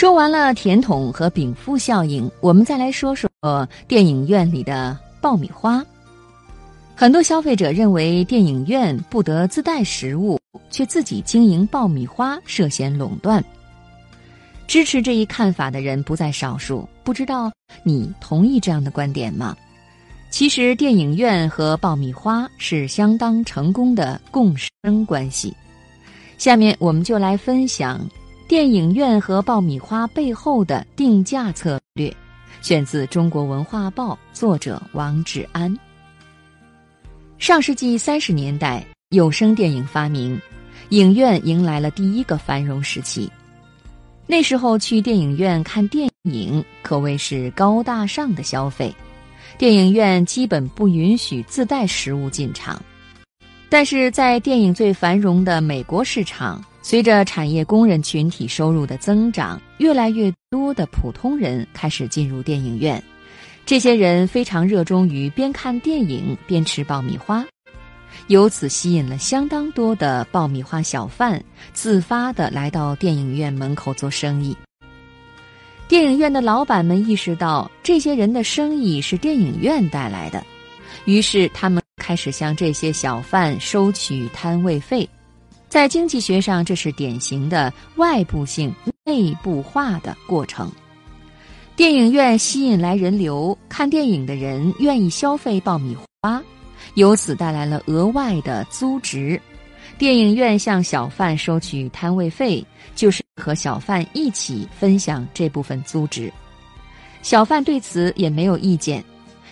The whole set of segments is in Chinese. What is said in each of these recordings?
说完了甜筒和禀赋效应，我们再来说说电影院里的爆米花。很多消费者认为电影院不得自带食物，却自己经营爆米花，涉嫌垄断。支持这一看法的人不在少数，不知道你同意这样的观点吗？其实，电影院和爆米花是相当成功的共生关系。下面我们就来分享电影院和爆米花背后的定价策略，选自《中国文化报》，作者王志安。上世纪三十年代，有声电影发明，影院迎来了第一个繁荣时期。那时候去电影院看电影可谓是高大上的消费，电影院基本不允许自带食物进场。但是在电影最繁荣的美国市场，随着产业工人群体收入的增长，越来越多的普通人开始进入电影院。这些人非常热衷于边看电影边吃爆米花，由此吸引了相当多的爆米花小贩自发的来到电影院门口做生意。电影院的老板们意识到这些人的生意是电影院带来的，于是他们开始向这些小贩收取摊位费。在经济学上，这是典型的外部性内部化的过程。电影院吸引来人流，看电影的人愿意消费爆米花，由此带来了额外的租值。电影院向小贩收取摊位费，就是和小贩一起分享这部分租值。小贩对此也没有意见，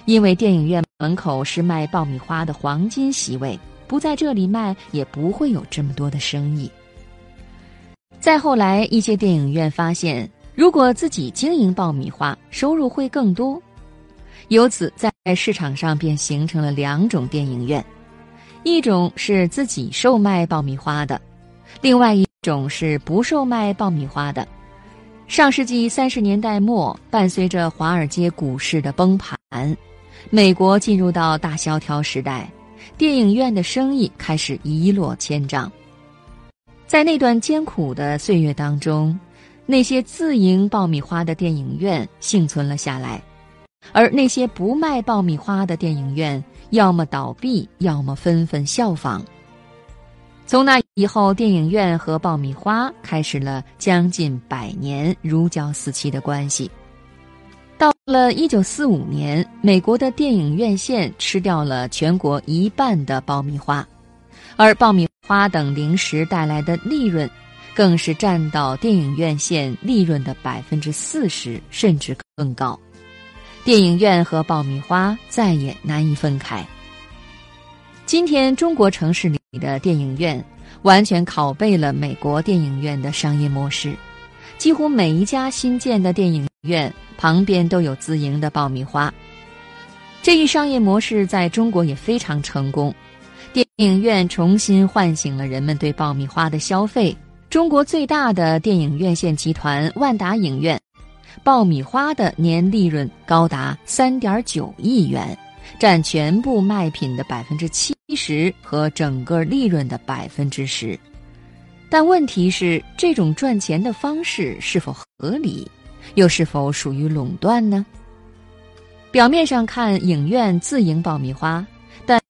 因为电影院门口是卖爆米花的黄金席位，不在这里卖也不会有这么多的生意。再后来，一些电影院发现。如果自己经营爆米花，收入会更多。由此，在市场上便形成了两种电影院：一种是自己售卖爆米花的，另外一种是不售卖爆米花的。上世纪三十年代末，伴随着华尔街股市的崩盘，美国进入到大萧条时代，电影院的生意开始一落千丈。在那段艰苦的岁月当中。那些自营爆米花的电影院幸存了下来，而那些不卖爆米花的电影院要么倒闭，要么纷纷效仿。从那以后，电影院和爆米花开始了将近百年如胶似漆的关系。到了一九四五年，美国的电影院线吃掉了全国一半的爆米花，而爆米花等零食带来的利润。更是占到电影院线利润的百分之四十，甚至更高。电影院和爆米花再也难以分开。今天，中国城市里的电影院完全拷贝了美国电影院的商业模式，几乎每一家新建的电影院旁边都有自营的爆米花。这一商业模式在中国也非常成功，电影院重新唤醒了人们对爆米花的消费。中国最大的电影院线集团万达影院，爆米花的年利润高达三点九亿元，占全部卖品的百分之七十和整个利润的百分之十。但问题是，这种赚钱的方式是否合理，又是否属于垄断呢？表面上看，影院自营爆米花，但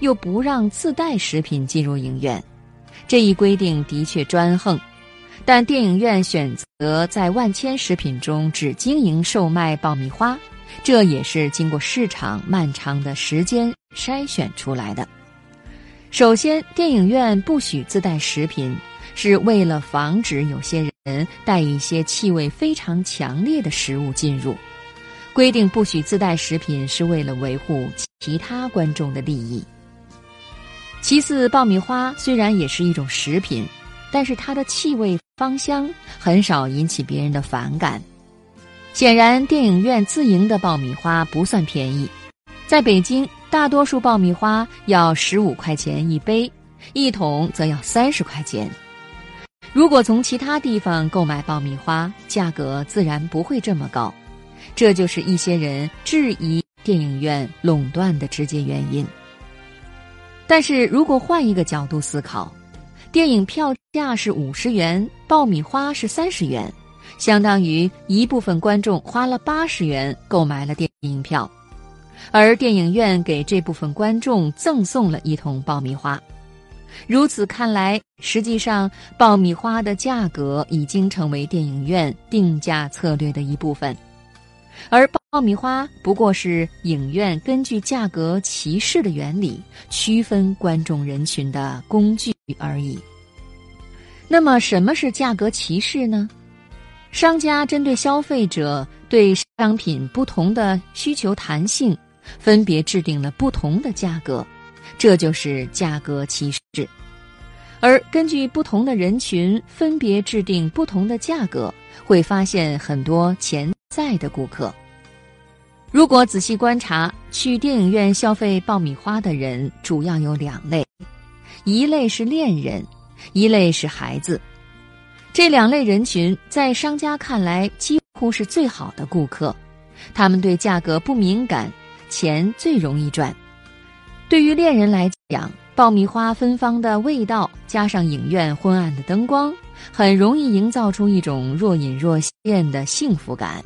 又不让自带食品进入影院。这一规定的确专横，但电影院选择在万千食品中只经营售卖爆米花，这也是经过市场漫长的时间筛选出来的。首先，电影院不许自带食品，是为了防止有些人带一些气味非常强烈的食物进入。规定不许自带食品，是为了维护其他观众的利益。其次，爆米花虽然也是一种食品，但是它的气味芳香很少引起别人的反感。显然，电影院自营的爆米花不算便宜，在北京，大多数爆米花要十五块钱一杯，一桶则要三十块钱。如果从其他地方购买爆米花，价格自然不会这么高。这就是一些人质疑电影院垄断的直接原因。但是如果换一个角度思考，电影票价是五十元，爆米花是三十元，相当于一部分观众花了八十元购买了电影票，而电影院给这部分观众赠送了一桶爆米花。如此看来，实际上爆米花的价格已经成为电影院定价策略的一部分，而爆米花不过是影院根据价格歧视的原理区分观众人群的工具而已。那么，什么是价格歧视呢？商家针对消费者对商品不同的需求弹性，分别制定了不同的价格，这就是价格歧视。而根据不同的人群分别制定不同的价格，会发现很多潜在的顾客。如果仔细观察，去电影院消费爆米花的人主要有两类，一类是恋人，一类是孩子。这两类人群在商家看来几乎是最好的顾客，他们对价格不敏感，钱最容易赚。对于恋人来讲，爆米花芬芳的味道，加上影院昏暗的灯光，很容易营造出一种若隐若现的幸福感。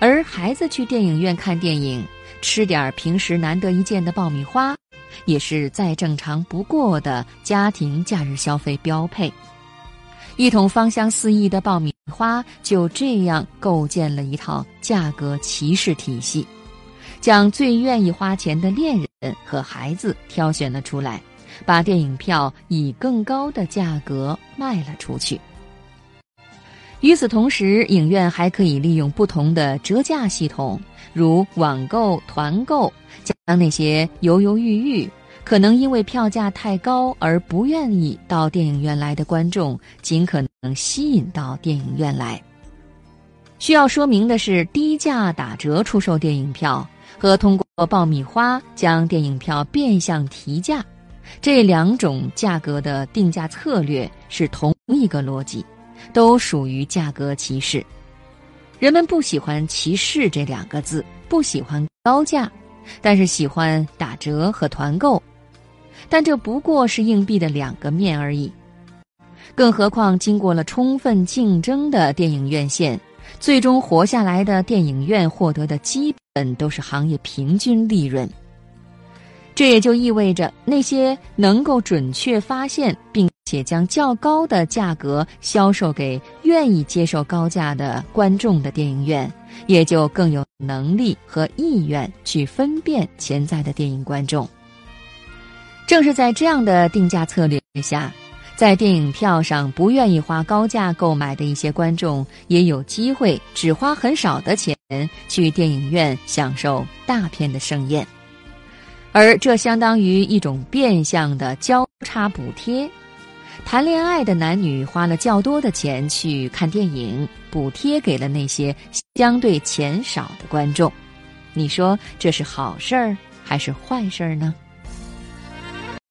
而孩子去电影院看电影，吃点平时难得一见的爆米花，也是再正常不过的家庭假日消费标配。一桶芳香四溢的爆米花就这样构建了一套价格歧视体系。将最愿意花钱的恋人和孩子挑选了出来，把电影票以更高的价格卖了出去。与此同时，影院还可以利用不同的折价系统，如网购、团购，将那些犹犹豫豫、可能因为票价太高而不愿意到电影院来的观众，尽可能吸引到电影院来。需要说明的是，低价打折出售电影票。和通过爆米花将电影票变相提价，这两种价格的定价策略是同一个逻辑，都属于价格歧视。人们不喜欢“歧视”这两个字，不喜欢高价，但是喜欢打折和团购。但这不过是硬币的两个面而已。更何况，经过了充分竞争的电影院线。最终活下来的电影院获得的基本都是行业平均利润，这也就意味着那些能够准确发现并且将较高的价格销售给愿意接受高价的观众的电影院，也就更有能力和意愿去分辨潜在的电影观众。正是在这样的定价策略下。在电影票上不愿意花高价购买的一些观众，也有机会只花很少的钱去电影院享受大片的盛宴，而这相当于一种变相的交叉补贴。谈恋爱的男女花了较多的钱去看电影，补贴给了那些相对钱少的观众。你说这是好事儿还是坏事儿呢？